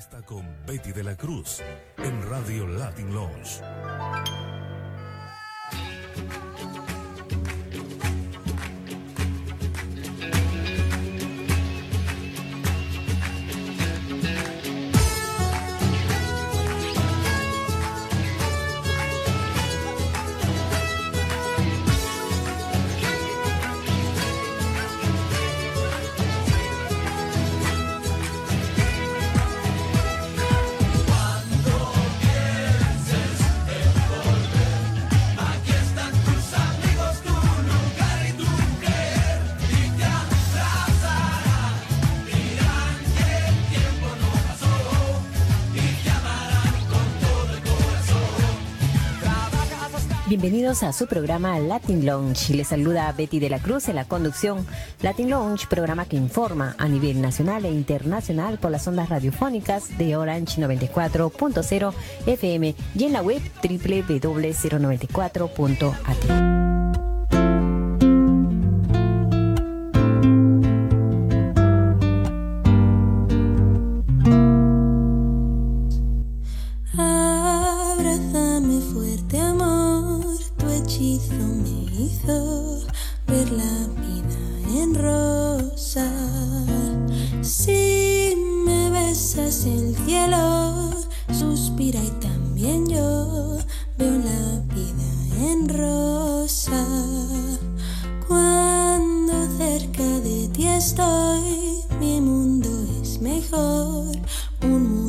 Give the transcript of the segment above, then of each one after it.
Está con Betty de la Cruz en Radio Latin Lounge. A su programa Latin Lounge. Les saluda Betty de la Cruz en la conducción. Latin Lounge, programa que informa a nivel nacional e internacional por las ondas radiofónicas de Orange 94.0 FM y en la web www.094.at. 不如。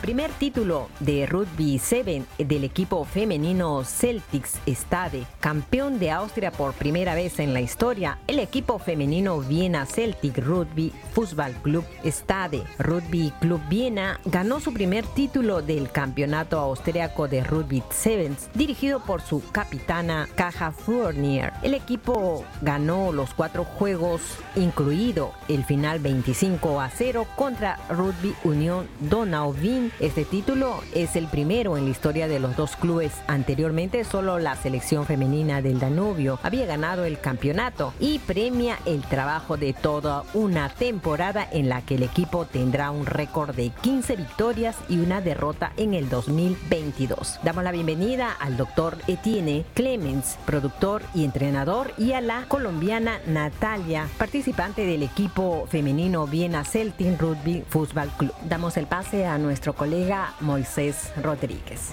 Primer título de Rugby 7 del equipo femenino Celtics Stade, campeón de Austria por primera vez en la historia, el equipo femenino Viena Celtic Rugby Fußball Club Stade Rugby Club Viena ganó su primer título del campeonato austriaco de Rugby 7 dirigido por su capitana Kaja Fournier. El equipo ganó los cuatro juegos, incluido el final 25 a 0 contra Rugby Unión Donauvin. Este título es el primero en la historia de los dos clubes. Anteriormente solo la selección femenina del Danubio había ganado el campeonato y premia el trabajo de toda una temporada en la que el equipo tendrá un récord de 15 victorias y una derrota en el 2022. Damos la bienvenida al doctor Etienne Clemens, productor y entrenador, y a la colombiana Natalia, participante del equipo femenino Viena Celtic Rugby Football Club. Damos el pase a nuestro colega Moisés Rodríguez.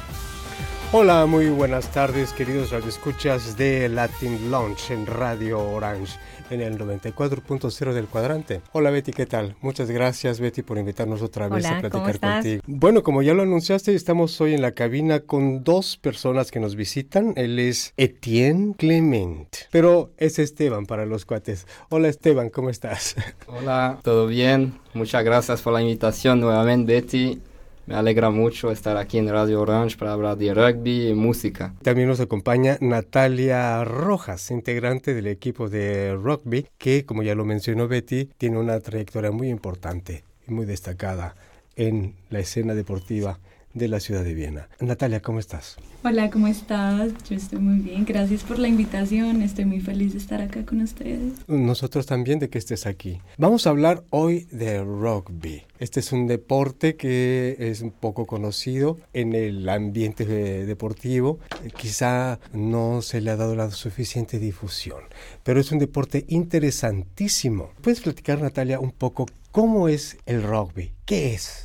Hola, muy buenas tardes, queridos radioescuchas de Latin Launch en Radio Orange en el 94.0 del cuadrante. Hola Betty, ¿qué tal? Muchas gracias Betty por invitarnos otra vez a platicar contigo. Bueno, como ya lo anunciaste, estamos hoy en la cabina con dos personas que nos visitan. Él es Etienne Clement, pero es Esteban para los cuates. Hola Esteban, ¿cómo estás? Hola, ¿todo bien? Muchas gracias por la invitación nuevamente Betty. Me alegra mucho estar aquí en Radio Orange para hablar de rugby y música. También nos acompaña Natalia Rojas, integrante del equipo de rugby, que, como ya lo mencionó Betty, tiene una trayectoria muy importante y muy destacada en la escena deportiva de la ciudad de Viena. Natalia, ¿cómo estás? Hola, ¿cómo estás? Yo estoy muy bien. Gracias por la invitación. Estoy muy feliz de estar acá con ustedes. Nosotros también de que estés aquí. Vamos a hablar hoy de rugby. Este es un deporte que es un poco conocido en el ambiente deportivo. Quizá no se le ha dado la suficiente difusión, pero es un deporte interesantísimo. ¿Puedes platicar, Natalia, un poco cómo es el rugby? ¿Qué es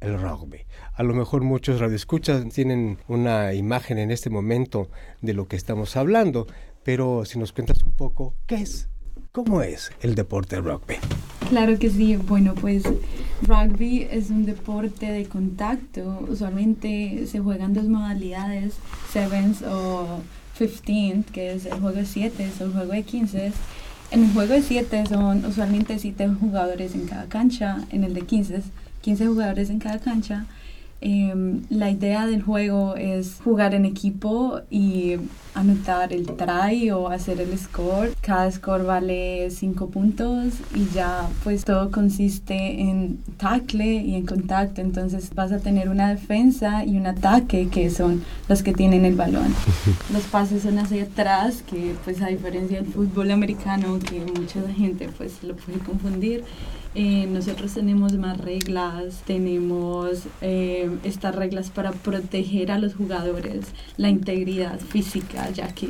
el rugby? A lo mejor muchos radioescuchas tienen una imagen en este momento de lo que estamos hablando, pero si nos cuentas un poco, ¿qué es? ¿Cómo es el deporte rugby? Claro que sí. Bueno, pues rugby es un deporte de contacto. Usualmente se juegan dos modalidades, sevens o 15, que es el juego de 7 o el juego de 15. En el juego de 7 son usualmente 7 jugadores en cada cancha, en el de 15 15 jugadores en cada cancha Em, la idea del juego es jugar en equipo y anotar el try o hacer el score. Cada score vale 5 puntos y ya pues todo consiste en tackle y en contacto. Entonces vas a tener una defensa y un ataque que son los que tienen el balón. Los pases son hacia atrás, que pues a diferencia del fútbol americano que mucha gente pues lo puede confundir. Eh, nosotros tenemos más reglas, tenemos eh, estas reglas para proteger a los jugadores, la integridad física, ya que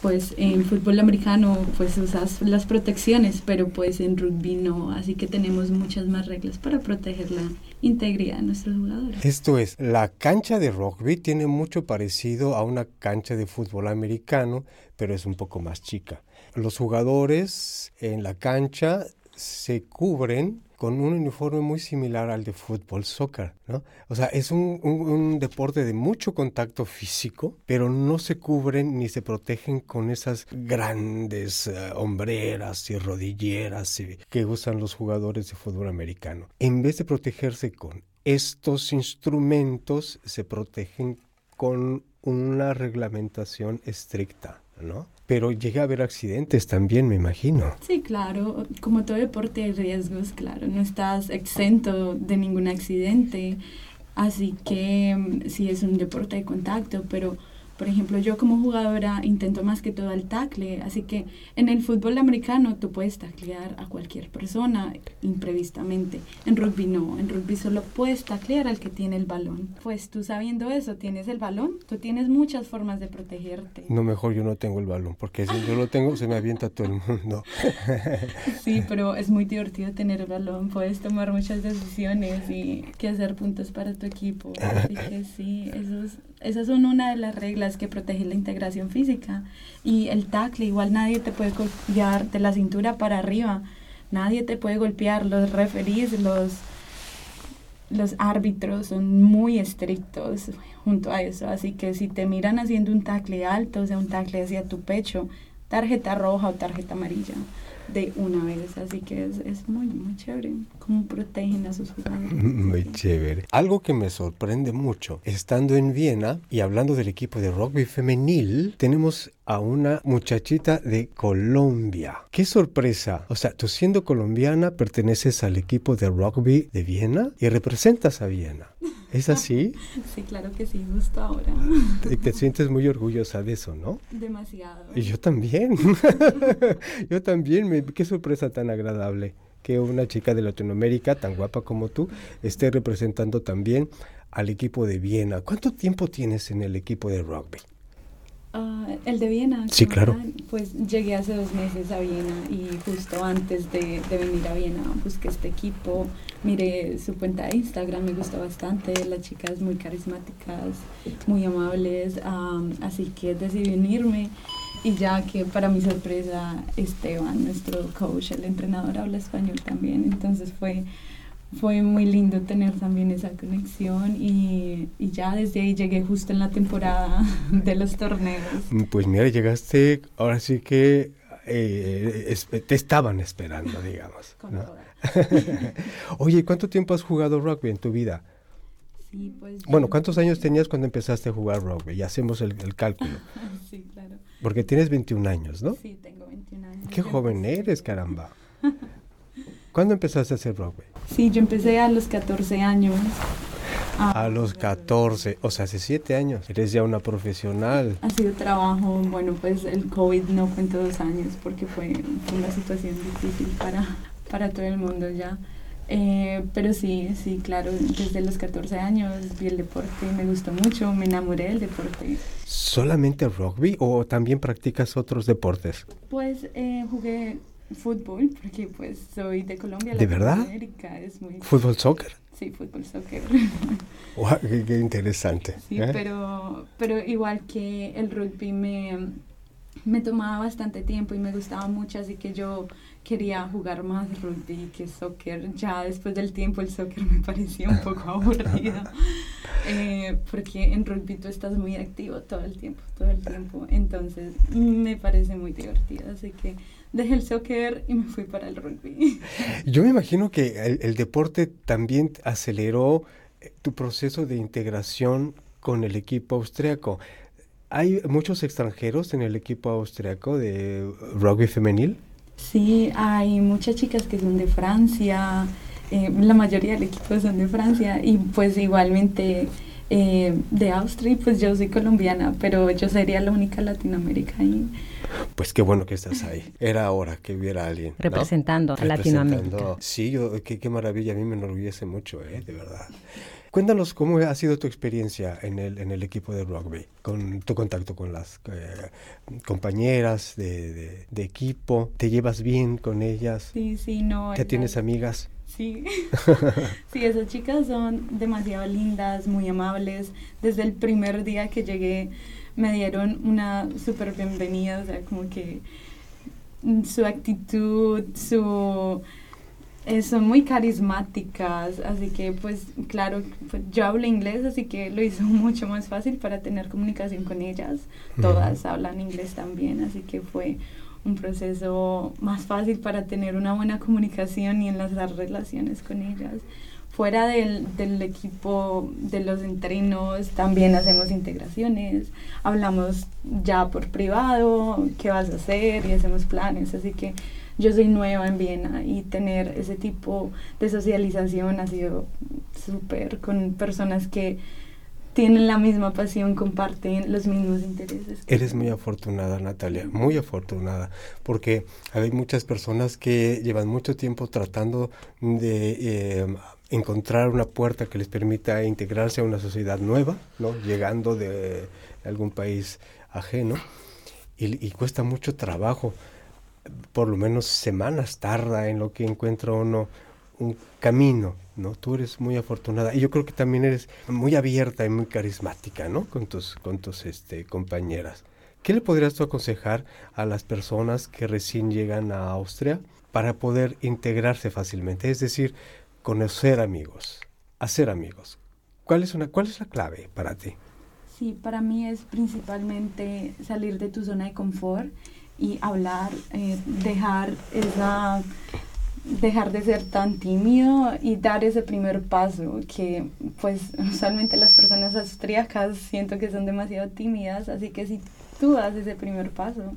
pues en fútbol americano pues usas las protecciones, pero pues en rugby no, así que tenemos muchas más reglas para proteger la integridad de nuestros jugadores. Esto es, la cancha de rugby tiene mucho parecido a una cancha de fútbol americano, pero es un poco más chica. Los jugadores en la cancha se cubren con un uniforme muy similar al de fútbol, soccer, ¿no? O sea, es un, deporte de mucho contacto físico, pero no se cubren ni se protegen con esas grandes eh, hombreras y rodilleras que usan los jugadores de fútbol americano. En vez de protegerse con estos instrumentos, se protegen con una reglamentación estricta, ¿no? Pero llega a haber accidentes también, me imagino. Sí, claro. Como todo deporte hay riesgos, claro. No estás exento de ningún accidente. Así que mm, sí es un deporte de contacto, pero por ejemplo, yo como jugadora intento más que todo el tackle, así que en el fútbol americano tú puedes taclear a cualquier persona imprevistamente. En rugby no, en rugby solo puedes taclear al que tiene el balón. Pues tú sabiendo eso, tienes el balón, tú tienes muchas formas de protegerte. No, mejor yo no tengo el balón, porque si yo lo tengo se me avienta todo el mundo. sí, pero es muy divertido tener el balón, puedes tomar muchas decisiones y que hacer puntos para tu equipo. Así que sí, eso es esas son una de las reglas que protegen la integración física. Y el tackle, igual nadie te puede golpear de la cintura para arriba. Nadie te puede golpear. Los referees, los los árbitros son muy estrictos junto a eso, así que si te miran haciendo un tackle alto, o sea, un tackle hacia tu pecho, tarjeta roja o tarjeta amarilla de una vez, así que es, es muy, muy chévere cómo protegen a sus jugadores. Muy chévere. Algo que me sorprende mucho, estando en Viena y hablando del equipo de rugby femenil, tenemos a una muchachita de Colombia. ¡Qué sorpresa! O sea, tú siendo colombiana perteneces al equipo de rugby de Viena y representas a Viena. ¿Es así? Sí, claro que sí, justo ahora. Te, te sientes muy orgullosa de eso, ¿no? Demasiado. Y yo también. yo también. Me, qué sorpresa tan agradable que una chica de Latinoamérica tan guapa como tú esté representando también al equipo de Viena. ¿Cuánto tiempo tienes en el equipo de rugby? Ah, el de Viena. Sí, claro. Pues llegué hace dos meses a Viena y justo antes de, de venir a Viena busqué este equipo, miré su cuenta de Instagram, me gustó bastante, las chicas muy carismáticas, muy amables, am, así que decidí unirme y ya que para mi sorpresa Esteban, nuestro coach, el entrenador, habla español también, entonces fue fue muy lindo tener también esa conexión y, y ya desde ahí llegué justo en la temporada de los torneos. Pues mira, llegaste, ahora sí que eh, es- te estaban esperando, digamos. Con ¿no? toda. Oye, ¿cuánto tiempo has jugado rugby en tu vida? Sí, pues Bueno, ¿cuántos años tenías cuando empezaste a jugar rugby? Ya hacemos el, el cálculo. Sí, claro. Porque tienes 21 años, ¿no? Sí, tengo 21 años. Qué joven eres, caramba. ¿Cuándo empezaste a hacer rugby? Sí, yo empecé a los 14 años. A los 14, o sea, hace 7 años. Eres ya una profesional. Ha sido trabajo, bueno, pues el COVID no cuento dos años porque fue, fue una situación difícil para, para todo el mundo ya. Eh, pero sí, sí, claro, desde los 14 años vi el deporte, me gustó mucho, me enamoré del deporte. ¿Solamente rugby o también practicas otros deportes? Pues eh, jugué fútbol porque pues soy de Colombia. ¿De verdad? Latinoamérica, Es muy... ¿Fútbol, soccer? Sí, fútbol, soccer. Qué interesante. Sí, ¿eh? pero, pero igual que el rugby me, me tomaba bastante tiempo y me gustaba mucho, así que yo quería jugar más rugby que soccer. Ya después del tiempo el soccer me parecía un poco aburrido, eh, porque en rugby tú estás muy activo todo el tiempo, todo el tiempo. Entonces me parece muy divertido, así que dejé el soccer y me fui para el rugby. Yo me imagino que el, el deporte también aceleró eh, tu proceso de integración con el equipo austriaco. ¿Hay muchos extranjeros en el equipo austriaco de rugby femenil? Sí, hay muchas chicas que son de Francia, eh, la mayoría del equipo son de Francia y pues igualmente eh, de Austria, y, pues yo soy colombiana, pero yo sería la única Latinoamérica ahí. Pues qué bueno que estás ahí. Era hora que hubiera alguien. ¿no? Representando a Latinoamérica. Sí, yo, qué, qué maravilla. A mí me enorgullece mucho, ¿eh? de verdad. Cuéntanos cómo ha sido tu experiencia en el, en el equipo de rugby, con tu contacto con las eh, compañeras de, de- de equipo. ¿Te llevas bien con ellas? Sí, sí, no. ¿Ya ellas- tienes amigas? Sí. sí, esas chicas son demasiado lindas, muy amables. Desde el primer día que llegué me dieron una súper bienvenida, o sea, como que su actitud, su... eh, son muy carismáticas, así que pues claro, pues, yo hablo inglés, así que lo hizo mucho más fácil para tener comunicación con ellas. Todas hablan inglés también, así que fue un proceso más fácil para tener una buena comunicación y enlazar relaciones con ellas. Fuera del, del equipo de los entrenos también hacemos integraciones, hablamos ya por privado, qué vas a hacer y hacemos planes, así que yo soy nueva en Viena y tener ese tipo de socialización ha sido súper con personas que tienen la misma pasión, comparten los mismos intereses. Eres muy afortunada, Natalia, muy afortunada, porque hay muchas personas que llevan mucho tiempo tratando de eh, encontrar una puerta que les permita integrarse a una sociedad nueva, ¿no? llegando de algún país ajeno, y, y cuesta mucho trabajo, por lo menos semanas tarda en lo que encuentra uno un camino, ¿no? Tú eres muy afortunada y yo creo que también eres muy abierta y muy carismática, ¿no? Con tus, con tus este, compañeras. ¿Qué le podrías tú aconsejar a las personas que recién llegan a Austria para poder integrarse fácilmente? Es decir, conocer amigos, hacer amigos. ¿Cuál es, una, ¿Cuál es la clave para ti? Sí, para mí es principalmente salir de tu zona de confort y hablar, eh, dejar esa dejar de ser tan tímido y dar ese primer paso que pues usualmente las personas austríacas siento que son demasiado tímidas así que si tú das ese primer paso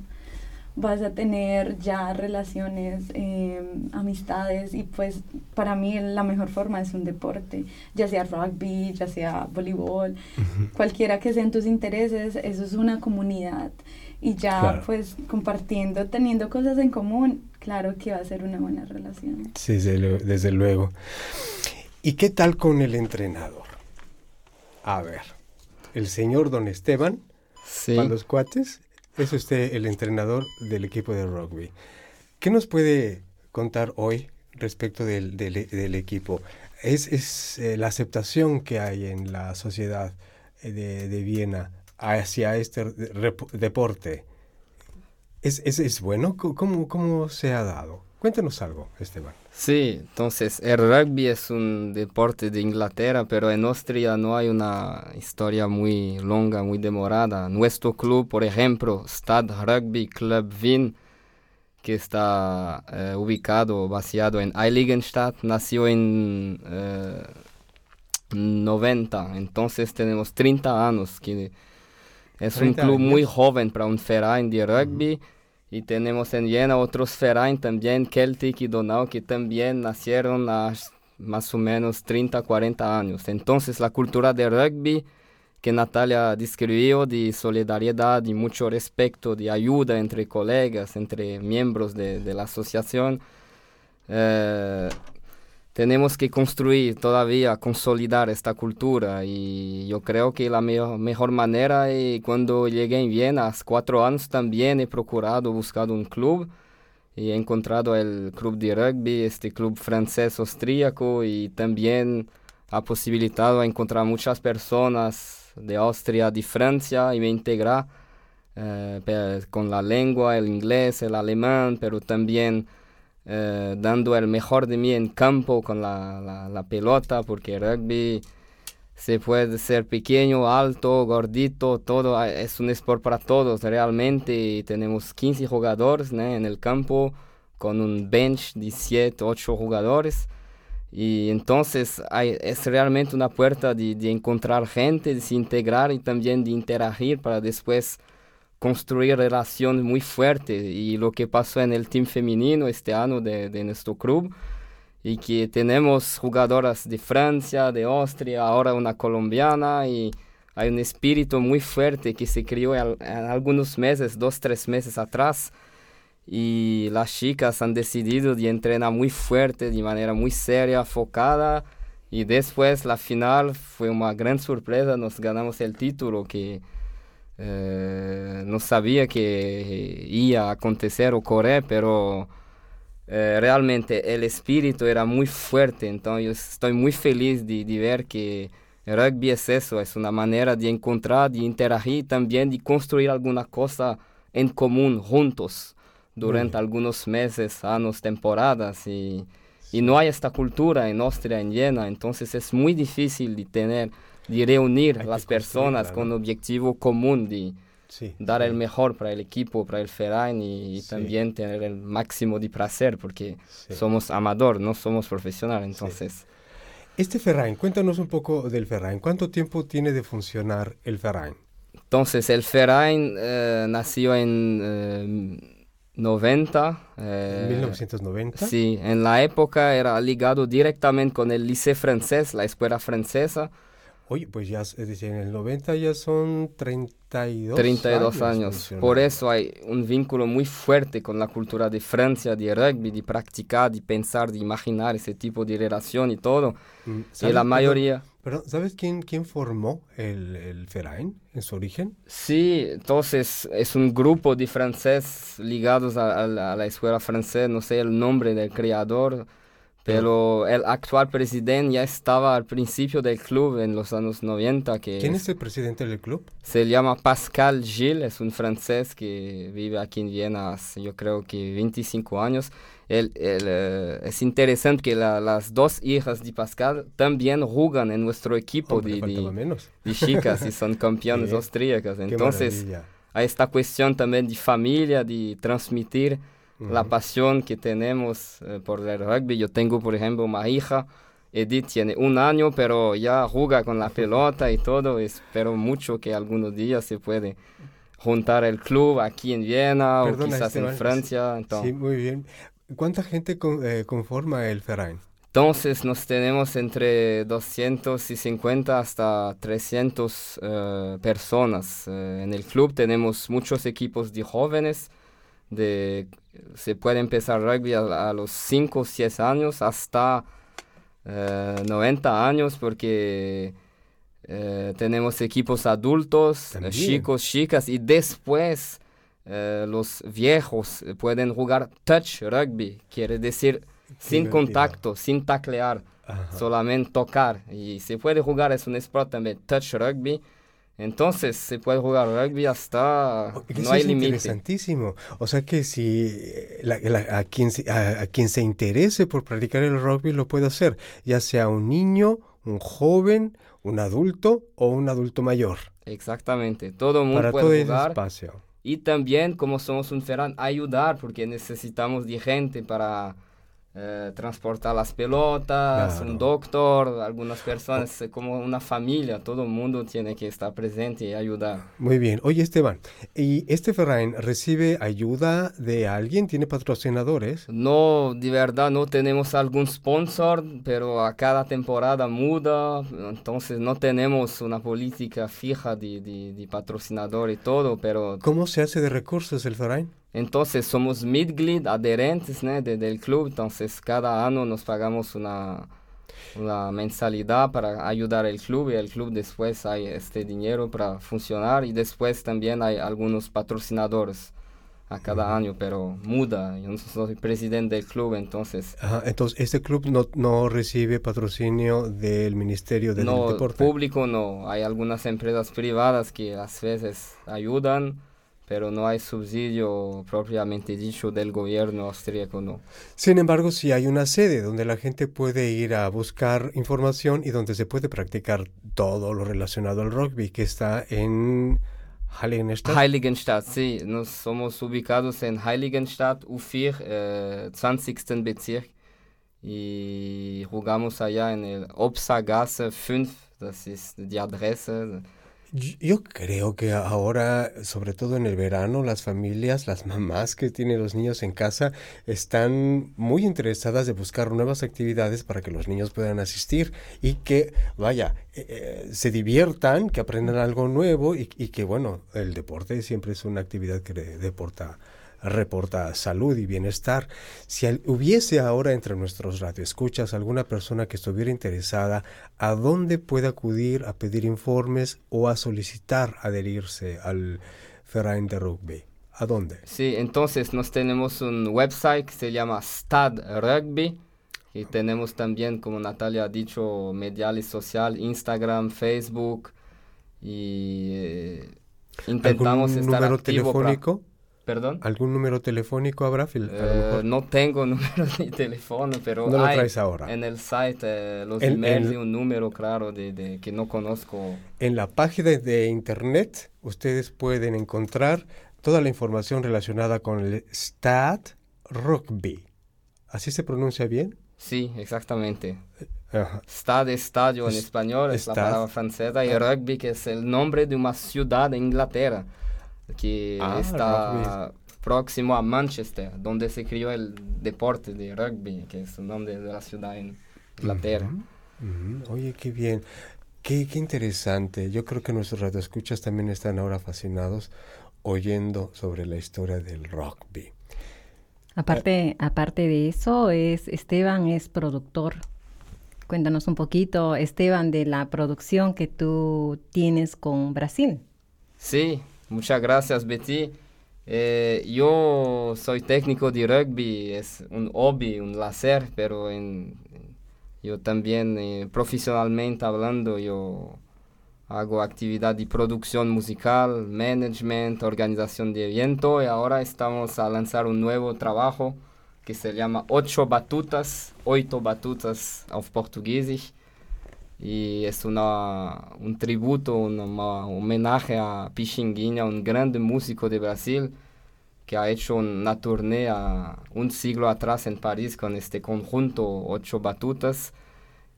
vas a tener ya relaciones, eh, amistades y pues para mí la mejor forma es un deporte, ya sea rugby, ya sea voleibol, cualquiera que sean tus intereses, eso es una comunidad. Y ya pues compartiendo, teniendo cosas en común, claro que va a ser una buena relación. Sí, desde, luego. ¿Y qué tal con el entrenador? A ver, el señor don Esteban, sí. para los cuates, es usted el entrenador del equipo de rugby. ¿Qué nos puede contar hoy respecto del, del, equipo? Es, es eh, la aceptación que hay en la sociedad eh, de, de Viena hacia este deporte. ¿Es, es, es bueno? ¿Cómo, ¿Cómo se ha dado? Cuéntanos algo, Esteban. Sí, entonces el rugby es un deporte de Inglaterra, pero en Austria no hay una historia muy longa, muy demorada. Nuestro club, por ejemplo, Stad Rugby Club Wien, que está eh, ubicado, vaciado en Heiligenstadt, nació en 90, eh, entonces tenemos 30 años, que es un club muy joven para un Verein de rugby. Y tenemos en Viena otros verein también, Celtic y Donau, que también nacieron a más o menos 30, 40 años. Entonces la cultura de rugby que Natalia describió de solidaridad y mucho respeto, de ayuda entre colegas, entre miembros de, de la asociación, eh, tenemos que construir todavía, consolidar esta cultura y yo creo que la mejor manera es cuando llegué en Viena, hace cuatro años también he procurado, buscado un club y he encontrado el club de rugby, este club francés austríaco y también ha posibilitado encontrar muchas personas de Austria, de Francia y me integrar eh, con la lengua, el inglés, el alemán, pero también eh, dando el mejor de mí en campo con la, la, pelota, porque rugby se puede ser pequeño, alto, gordito, todo, ah, es un sport para todos realmente. Tenemos 15 jugadores en el campo con un bench de 7, 8 jugadores. Y entonces hay, es realmente una puerta de, de encontrar gente, de se integrar y también de interagir para después construir relaciones muy fuertes. Y lo que pasó en el team femenino este año de, de, nuestro club y que tenemos jugadoras de Francia, de Austria, ahora una colombiana y hay un espíritu muy fuerte que se creó en, algunos meses, dos, tres meses atrás. Y las chicas han decidido de entrenar muy fuerte, de manera muy seria, focada. Y después la final fue una gran sorpresa, nos ganamos el título que eh, no sabía que iba a acontecer ocurrir, pero eh, realmente el espíritu era muy fuerte, entonces yo estoy muy feliz de, de, ver que el rugby es eso, es una manera de encontrar, de interagir también, de construir alguna cosa en común juntos durante algunos meses, años, temporadas y, y no hay esta cultura en Austria, en Viena, entonces es muy difícil de tener de reunir las personas con un objetivo común de dar el mejor para el equipo, para el Ferrain y, también tener el máximo de placer porque somos amador, no somos profesionales, entonces... Este Ferrain, cuéntanos un poco del Ferrain. ¿Cuánto tiempo tiene de funcionar el Ferrain? Entonces, el Ferrain eh, nació en 90. Eh, ¿En 1990? Eh, sí, en la época era ligado directamente con el Liceo francés, la escuela francesa. Oye, pues ya, es decir, en el 90 ya son 32, 32 años. Por eso hay un vínculo muy fuerte con la cultura de Francia, de rugby, de practicar, de pensar, de imaginar ese tipo de relación y todo. Mm, y la mayoría... Pero, ¿sabes quién, quién formó el, el Ferain en su origen? Sí, entonces es un grupo de franceses ligados a, a la escuela francesa, no sé el nombre del creador Pero el actual presidente ya estaba al principio del club en los años 90. Que ¿Quién es el presidente del club? Se llama Pascal Gilles, es un francés que vive aquí en Viena hace yo creo que 25 años. Él, eh, es interesante que las dos hijas de Pascal también juegan en nuestro equipo de, de, chicas y son campeones austríacas. Entonces, hay esta cuestión también de familia, de transmitir la pasión que tenemos eh, por el rugby. Yo tengo, por ejemplo, una hija, Edith tiene un año, pero ya juega con la pelota y todo. Espero mucho que algunos días se puede juntar el club aquí en Viena o quizás en Francia. Sí, muy bien. ¿Cuánta gente eh, conforma el Verein? Entonces nos tenemos entre 250 hasta 300 eh, personas. en el club tenemos muchos equipos de jóvenes, de se puede empezar rugby a, los 5 o 6 años hasta 90 eh, años porque eh, tenemos equipos adultos, eh, chicos, chicas y después los viejos pueden jugar touch rugby, quiere decir sin contacto, sin taclear, solamente tocar. Y se puede jugar, es un sport también, touch rugby entonces se puede jugar rugby hasta oh, no hay límite. Interesantísimo. O sea que si a, quien, a, quien se interese por practicar el rugby lo puede hacer, ya sea un niño, un joven, un adulto o un adulto mayor. Exactamente. Todo el mundo Para puede todo jugar. espacio. Y también, como somos un ferán, ayudar porque necesitamos de gente para eh, transportar las pelotas, un doctor, algunas personas, eh, como una familia, todo el mundo tiene que estar presente y ayudar. Muy bien. Oye, Esteban, ¿y este Ferrain recibe ayuda de alguien? ¿Tiene patrocinadores? No, de verdad no tenemos algún sponsor, pero a cada temporada muda, entonces no tenemos una política fija de, de, patrocinador y todo, pero... ¿Cómo se hace de recursos el Ferrain? Entonces somos midglid, adherentes del club, entonces cada año nos pagamos una, una mensalidad para ayudar al club y el club después hay este dinero para funcionar y después también hay algunos patrocinadores a cada año, pero muda. Yo no soy presidente del club, entonces... entonces, ¿este club no, no recibe patrocinio del Ministerio del no, Deporte? No, público no. Hay algunas empresas privadas que a veces ayudan, pero no hay subsidio propiamente dicho del gobierno austríaco, no. Sin embargo, sí hay una sede donde la gente puede ir a buscar información y donde se puede practicar todo lo relacionado al rugby, que está en Heiligenstadt. Heiligenstadt, sí. Nos somos ubicados en Heiligenstadt, U4, eh, 20. Bezirk. Y jugamos allá en el Opsagasse 5, das ist die Adresse. Yo creo que ahora, sobre todo en el verano, las familias, las mamás que tienen los niños en casa, están muy interesadas de buscar nuevas actividades para que los niños puedan asistir y que, vaya, eh, eh, se diviertan, que aprendan algo nuevo y, y, que, bueno, el deporte siempre es una actividad que deporta reporta salud y bienestar. Si hubiese ahora entre nuestros radioescuchas alguna persona que estuviera interesada, ¿a dónde puede acudir a pedir informes o a solicitar adherirse al Ferrain de Rugby? ¿A dónde? Sí, entonces nos tenemos un website que se llama Stad Rugby y tenemos también, como Natalia ha dicho, medial y social, Instagram, Facebook y eh, intentamos ¿Algún estar número telefónico? ¿Perdón? ¿Algún número telefónico habrá? Eh, no tengo número de teléfono, pero no hay lo traes ahora. en el site eh, los emails de un número claro de, de, que no conozco. En la página de internet ustedes pueden encontrar toda la información relacionada con el Stad Rugby. ¿Así se pronuncia bien? Sí, exactamente. Stad, estadio en español, es la palabra francesa, y rugby, que es el nombre de una ciudad de Inglaterra que ah, está próximo a Manchester, donde se crió el deporte de rugby, que es el nombre de la ciudad en Inglaterra. Oye, qué bien. Qué, qué, interesante. Yo creo que nuestros radioescuchas también están ahora fascinados oyendo sobre la historia del rugby. Aparte, aparte de eso, es Esteban es productor. Cuéntanos un poquito, Esteban, de la producción que tú tienes con Brasil. Sí, Muchas gracias, Betty. Eh, yo soy técnico de rugby, es un hobby, un placer, pero yo también eh, profesionalmente hablando, yo hago actividad de producción musical, management, organización de evento y ahora estamos a lanzar un nuevo trabajo que se llama Ocho Batutas, Oito Batutas auf portugués y es una, un tributo, un homenaje a Pichinguinha, un grande músico de Brasil que ha hecho una tournée un siglo atrás en París con este conjunto Ocho Batutas.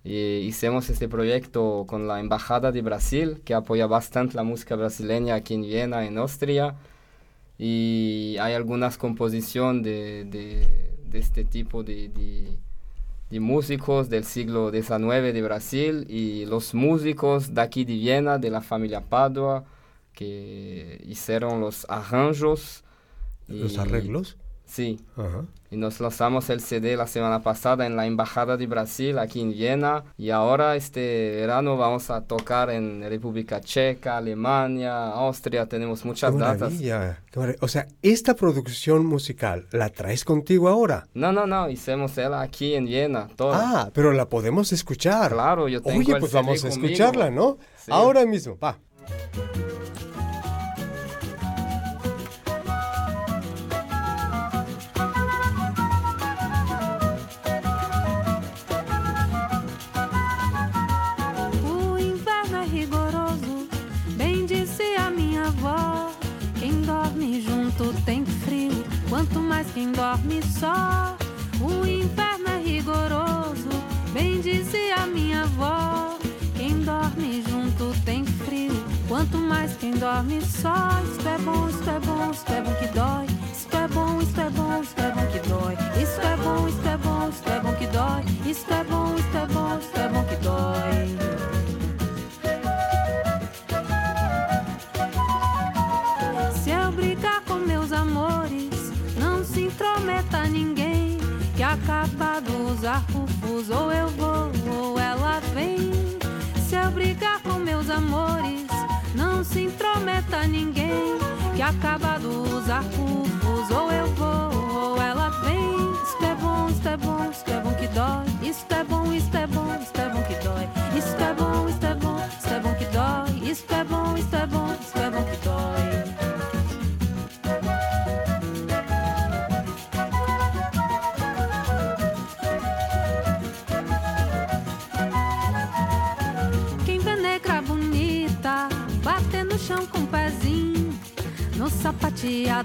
Y hicimos este proyecto con la Embajada de Brasil, que apoya bastante la música brasileña aquí en Viena, en Austria. Y hay algunas composiciones de, de, este tipo de de músicos del siglo XIX de Brasil y los músicos de aquí de Viena, de la familia Padua, que hicieron los arranjos. ¿Los arreglos? Sí. Y nos lanzamos el CD la semana pasada en la Embajada de Brasil, aquí en Viena. Y ahora este verano vamos a tocar en República Checa, Alemania, Austria. Tenemos muchas datas. o sea, esta producción musical, ¿la traes contigo ahora? No, no, no. Hicimos ella aquí en Viena. Ah, pero la podemos escuchar. Claro, yo tengo Oye, pues vamos a escucharla, ¿no? Ahora mismo, va. Quem dorme só. O inferno é rigoroso, bem dizia minha avó. Quem dorme junto tem frio, quanto mais quem dorme só. Isto é bom, isto é bom, isto é bom que dói. Isto é bom, isto é bom, isto é bom que dói. Isto é bom, isto é bom, isto é bom que dói. Isto é bom, isto é bom, isto é bom que dói. Amores, não se intrometa ninguém. Que acabado os arrufos, ou eu vou ou ela vem. Isto é bom, isto é bom, isto é bom que dói. Isto é bom, isto é bom, isto é bom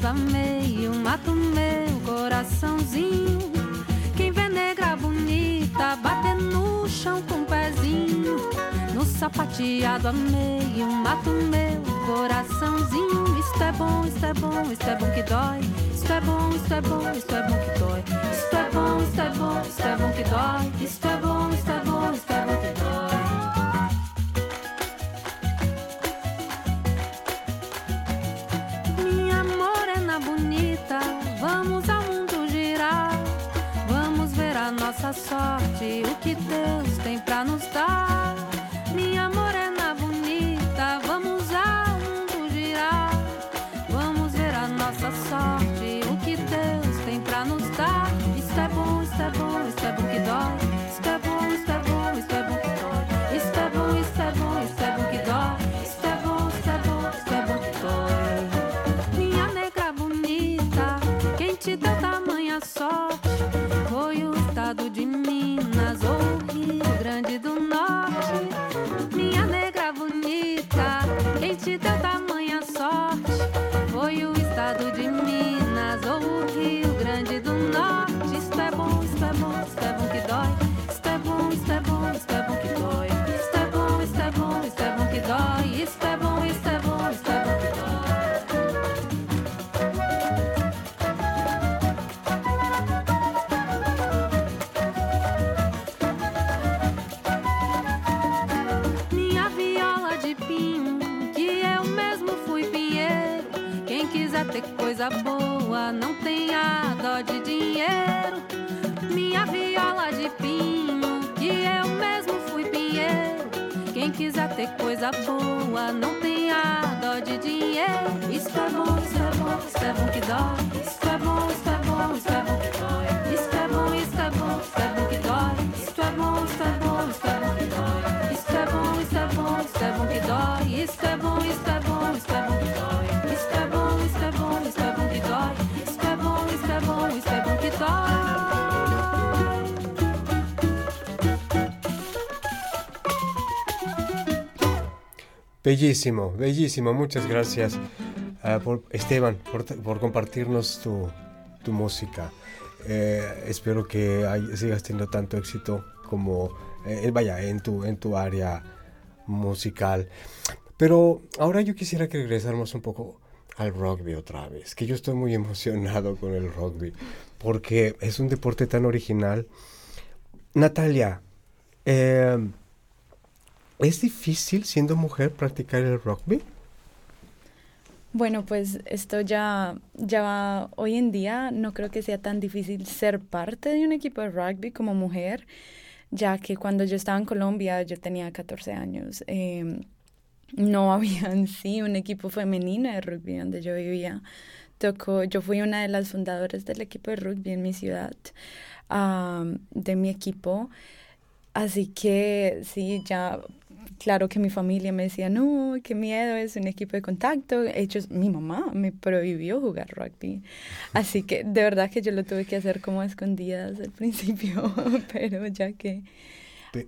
sapateado a meio, mato meu coraçãozinho. Quem vê negra bonita, bater no chão com o pezinho. No sapateado a meio, mato meu coraçãozinho. Isto é bom, isto é bom, isto é bom que dói. Isto é bom, isto é bom, isto é bom que dói. Isto é bom, isto é bom, isto é bom que dói. Isto é bom, nossa sorte, o que Deus tem pra nos dar. Coisa boa, não tenha dó de dinheiro. Minha viola de pinho, que eu mesmo fui pinheiro. Quem quiser ter coisa boa, não tenha dó de dinheiro. Isso é bom, isso é bom, isso é bom que dói. Isto é bom, isto é bom, isto é bom que dói. Bellísimo, bellísimo. Muchas gracias, por, Esteban, por, compartirnos tu, tu música. Eh, espero que sigas teniendo tanto éxito como, eh, vaya, en tu, en tu área musical. Pero ahora yo quisiera que regresáramos un poco al rugby otra vez, que yo estoy muy emocionado con el rugby, porque es un deporte tan original. Natalia, eh, ¿Es difícil siendo mujer practicar el rugby? Bueno, pues esto ya, ya hoy en día no creo que sea tan difícil ser parte de un equipo de rugby como mujer, ya que cuando yo estaba en Colombia yo tenía 14 años. Eh, no había en sí un equipo femenino de rugby donde yo vivía. Tocó, yo fui una de las fundadoras del equipo de rugby en mi ciudad, de mi equipo. Así que sí, ya claro que mi familia me decía, no, qué miedo, es un equipo de contacto. Ellos, mi mamá me prohibió jugar rugby. Así que de verdad que yo lo tuve que hacer como a escondidas al principio, pero ya que...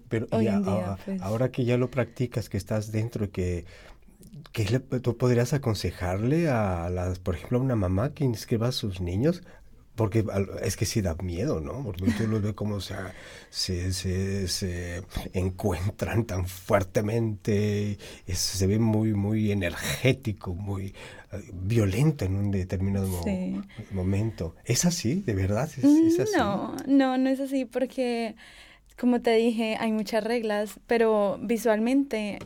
Pero, hoy en día, pues ahora que ya lo practicas, que estás dentro, que ¿Qué le, tú podrías aconsejarle a las, por ejemplo, a una mamá que inscriba a sus niños porque es que sí da miedo, ¿no? Porque tú los ves como se, se, se, encuentran tan fuertemente, se ve muy, muy energético, muy eh, violento en un determinado momento. ¿Es así? ¿De verdad? ¿Es, así? No, no, no es así porque, como te dije, hay muchas reglas, pero visualmente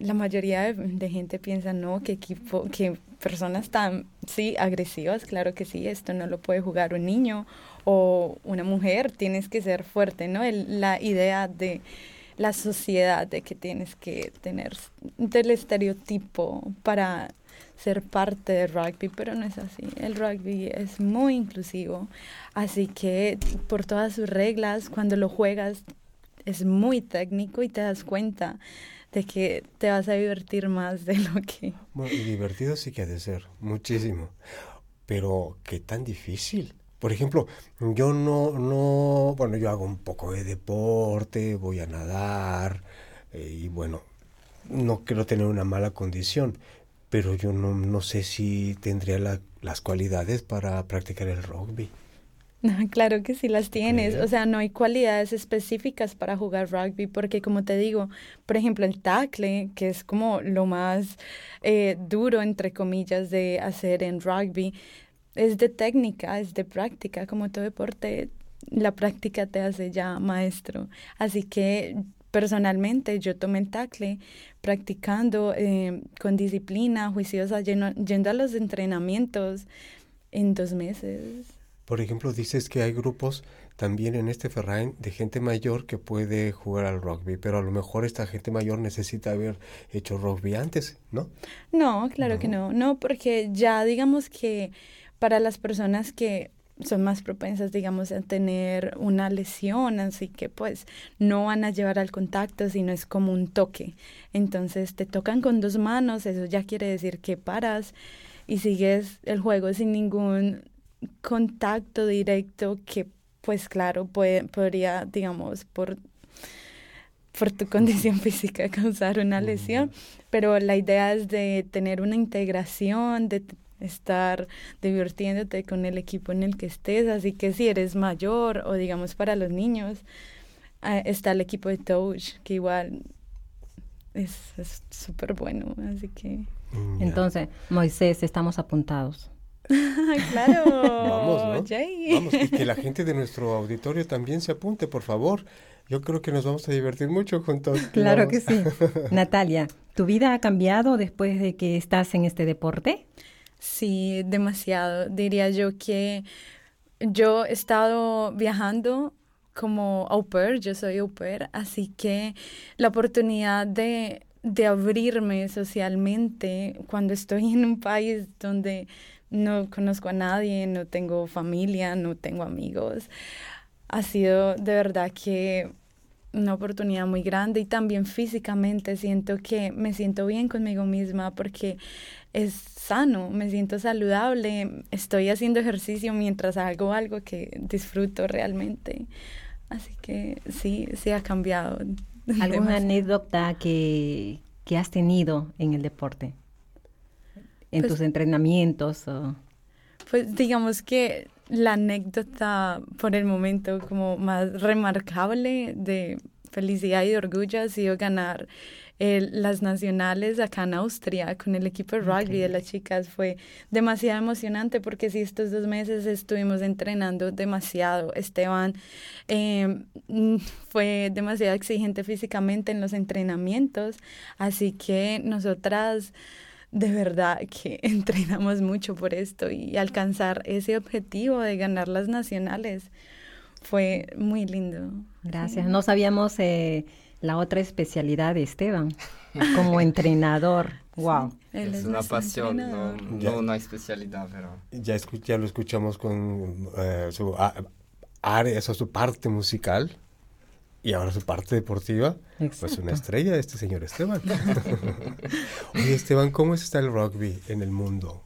la mayoría de, gente piensa, no, que equipo, que personas tan, sí, agresivas, claro que sí, esto no lo puede jugar un niño o una mujer, tienes que ser fuerte, ¿no? la idea de la sociedad de que tienes que tener del estereotipo para ser parte del rugby, pero no es así. El rugby es muy inclusivo, así que por todas sus reglas, cuando lo juegas, es muy técnico y te das cuenta de que te vas a divertir más de lo que... Bueno, divertido sí que ha de ser, muchísimo. Pero qué tan difícil. Por ejemplo, yo no, no, bueno, yo hago un poco de deporte, voy a nadar eh, y bueno, no quiero tener una mala condición, pero yo no, no sé si tendría las cualidades para practicar el rugby. Claro que sí las tienes. O sea, no hay cualidades específicas para jugar rugby porque, como te digo, por ejemplo, el tackle, que es como lo más eh, duro, entre comillas, de hacer en rugby, es de técnica, es de práctica. Como todo deporte, la práctica te hace ya maestro. Así que personalmente yo tomé el tackle practicando eh, con disciplina, juiciosa, yendo a los entrenamientos en dos meses. Por ejemplo, dices que hay grupos también en este Ferrain de gente mayor que puede jugar al rugby, pero a lo mejor esta gente mayor necesita haber hecho rugby antes, ¿no? No, claro que no. No, porque ya digamos que para las personas que son más propensas, digamos, a tener una lesión, así que pues no van a llevar al contacto, sino es como un toque. Entonces te tocan con dos manos, eso ya quiere decir que paras y sigues el juego sin ningún contacto directo que pues claro puede, podría digamos por por tu condición física causar una lesión, pero la idea es de tener una integración, de estar divirtiéndote con el equipo en el que estés, así que si eres mayor o digamos para los niños, eh, está el equipo de Touch, que igual es súper bueno, así que... Entonces, Moisés, estamos apuntados. claro. Vamos, ¿no? Vamos, y que la gente de nuestro auditorio también se apunte, por favor. Yo creo que nos vamos a divertir mucho juntos. Claro que sí. Natalia, ¿tu vida ha cambiado después de que estás en este deporte? Sí, demasiado. Diría yo que yo he estado viajando como au pair, yo soy au pair, así que la oportunidad de de abrirme socialmente cuando estoy en un país donde no conozco a nadie, no tengo familia, no tengo amigos. Ha sido de verdad que una oportunidad muy grande y también físicamente siento que me siento bien conmigo misma porque es sano, me siento saludable, estoy haciendo ejercicio mientras hago algo que disfruto realmente. Así que sí, sí ha cambiado. ¿Alguna anécdota que, que, has tenido en el deporte? ¿En pues tus entrenamientos? Pues digamos que la anécdota por el momento como más remarcable de felicidad y de orgullo ha sido ganar las nacionales acá en Austria con el equipo de rugby de las chicas. Fue demasiado emocionante porque sí, estos dos meses estuvimos entrenando demasiado. Esteban em, fue demasiado exigente físicamente en los entrenamientos, así que nosotras de verdad que entrenamos mucho por esto y alcanzar ese objetivo de ganar las nacionales fue muy lindo. Gracias. No sabíamos eh, la otra especialidad de Esteban como entrenador. Wow. es, una pasión, no, no, una especialidad, pero... Ya, ya lo escuchamos con eh, su área, eso, su parte musical y ahora su parte deportiva. Pues una estrella este señor Esteban. Oye, Esteban, ¿cómo está el rugby en el mundo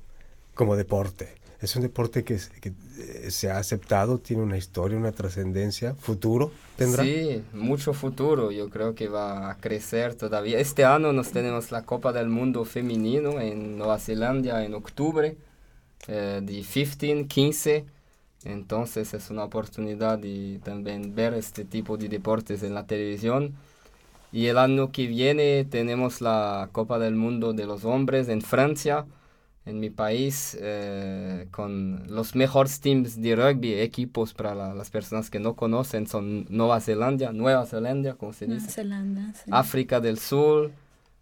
como deporte? Es un deporte que, eh, se ha aceptado, tiene una historia, una trascendencia, futuro tendrá. Sí, mucho futuro. Yo creo que va a crecer todavía. Este año nos tenemos la Copa del Mundo femenino en Nueva Zelanda en octubre, eh, de 15, 15. Entonces es una oportunidad de también ver este tipo de deportes en la televisión. Y el año que viene tenemos la Copa del Mundo de los Hombres en Francia en mi país eh, con los mejores teams de rugby, equipos para las personas que no conocen, son Nueva Zelanda, Nueva Zelanda, como se dice, Zelanda, África del Sur,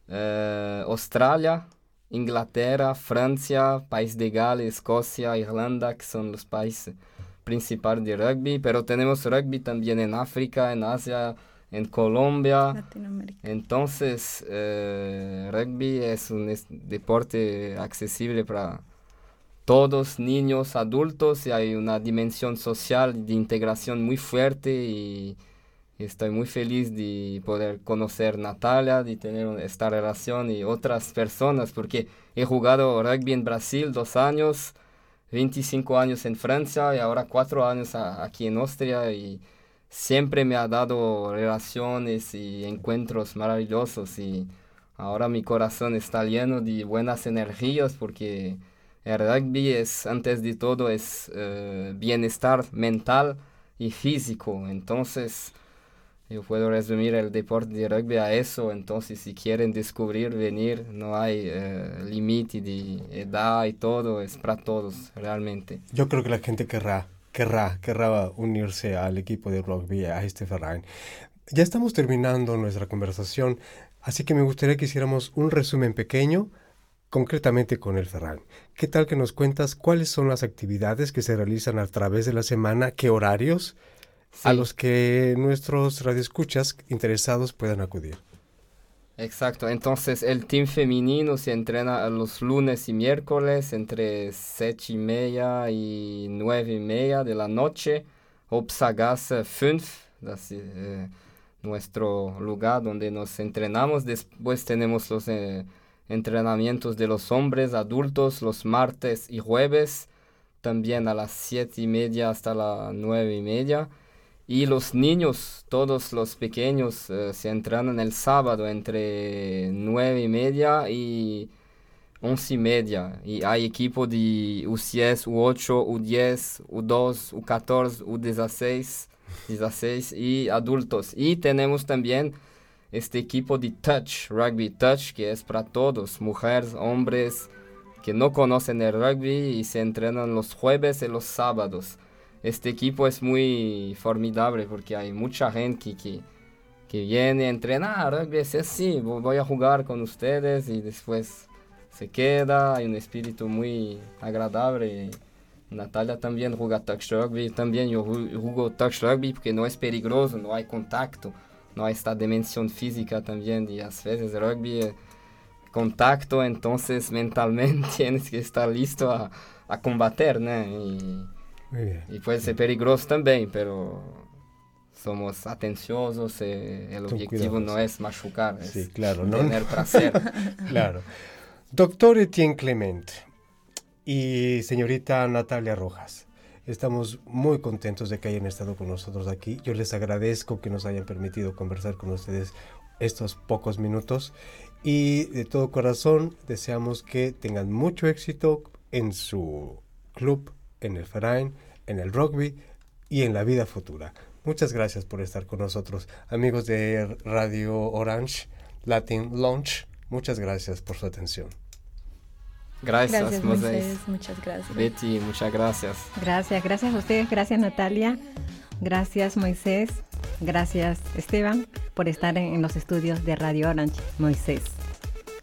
eh, Australia, Inglaterra, Francia, País de Gales, Escocia, Irlanda, que son los países principales de rugby, pero tenemos rugby también en África, en Asia, en Colombia. Entonces, eh, rugby es un deporte accesible para todos, niños, adultos, y hay una dimensión social de integración muy fuerte y, estoy muy feliz de poder conocer Natalia, de tener esta relación y otras personas, porque he jugado rugby en Brasil dos años, 25 años en Francia y ahora cuatro años aquí en Austria y siempre me ha dado relaciones y encuentros maravillosos y ahora mi corazón está lleno de buenas energías porque el rugby es, antes de todo, es eh, bienestar mental y físico. Entonces, yo puedo resumir el deporte de rugby a eso. Entonces, si quieren descubrir, venir, no hay eh, límite de edad y todo, es para todos, realmente. Yo creo que la gente querrá querrá, querrá unirse al equipo de rugby, a este Ferrari. Ya estamos terminando nuestra conversación, así que me gustaría que hiciéramos un resumen pequeño, concretamente con el Ferrari. ¿Qué tal que nos cuentas cuáles son las actividades que se realizan a través de la semana, qué horarios a los que nuestros radioescuchas interesados puedan acudir? Exacto, entonces el team femenino se entrena los lunes y miércoles entre 7 y media y 9 y media de la noche. Opsagasa 5, eh, nuestro lugar donde nos entrenamos. Después tenemos los eh, entrenamientos de los hombres adultos los martes y jueves, también a las 7 y media hasta las 9 y media. Y los niños, todos los pequeños, eh, se entrenan el sábado entre nueve y media y once y media. Y hay equipo de U10, U8, U10, U2, U14, U16, 16 y adultos. Y tenemos también este equipo de touch, rugby touch, que es para todos, mujeres, hombres que no conocen el rugby y se entrenan los jueves y los sábados este equipo es muy formidable porque hay mucha gente que, que viene a entrenar, rugby es así, voy a jugar con ustedes y después se queda, hay un espíritu muy agradable. Natalia también juega touch rugby, también yo juego touch rugby porque no es peligroso, no hay contacto. no hay esta dimensión física también y a veces rugby eh, contacto, entonces mentalmente tienes que estar listo a, a combater, ¿no? Y, y, puede ser peligroso también, pero somos atenciosos, eh, el objetivo no es machucar, es claro, tener placer. claro. Doctor Etienne Clement y señorita Natalia Rojas. Estamos muy contentos de que hayan estado con nosotros aquí. Yo les agradezco que nos hayan permitido conversar con ustedes estos pocos minutos y de todo corazón deseamos que tengan mucho éxito en su club, en el Ferain, en el rugby y en la vida futura. Muchas gracias por estar con nosotros, amigos de Radio Orange Latin Launch. Muchas gracias por su atención. Gracias, gracias Moisés. Muchas gracias. Betty, muchas gracias. Gracias, gracias a ustedes, gracias Natalia, gracias Moisés, gracias Esteban por estar en, los estudios de Radio Orange, Moisés.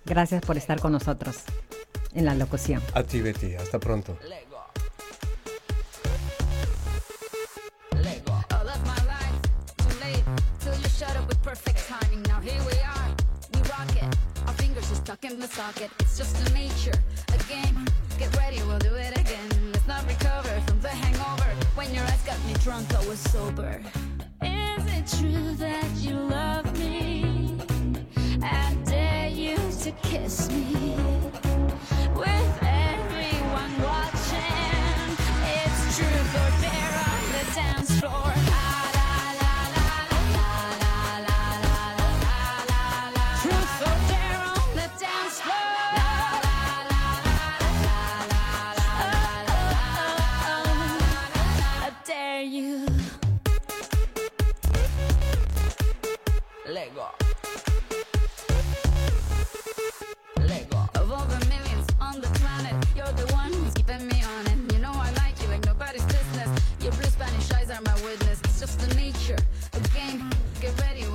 Gracias por estar con nosotros en la locución. A ti Betty, hasta pronto. Stuck in the socket. It's just a nature, a game. Get ready, we'll do it again. Let's not recover from the hangover. When your eyes got me drunk, I was sober. Is it true that you love me? I dare you to kiss me. With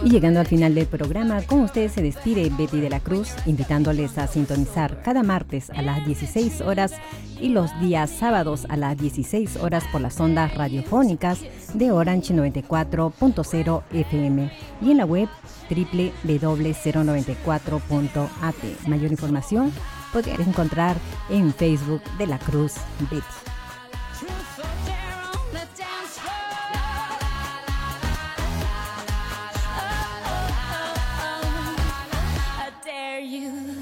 Y llegando al final del programa, con ustedes se despide Betty de la Cruz, invitándoles a sintonizar cada martes a las 16 horas y los días sábados a las 16 horas por las ondas radiofónicas de Orange 94.0 FM y en la web www.094.at. Mayor información podrán encontrar en Facebook de la Cruz Betty. you.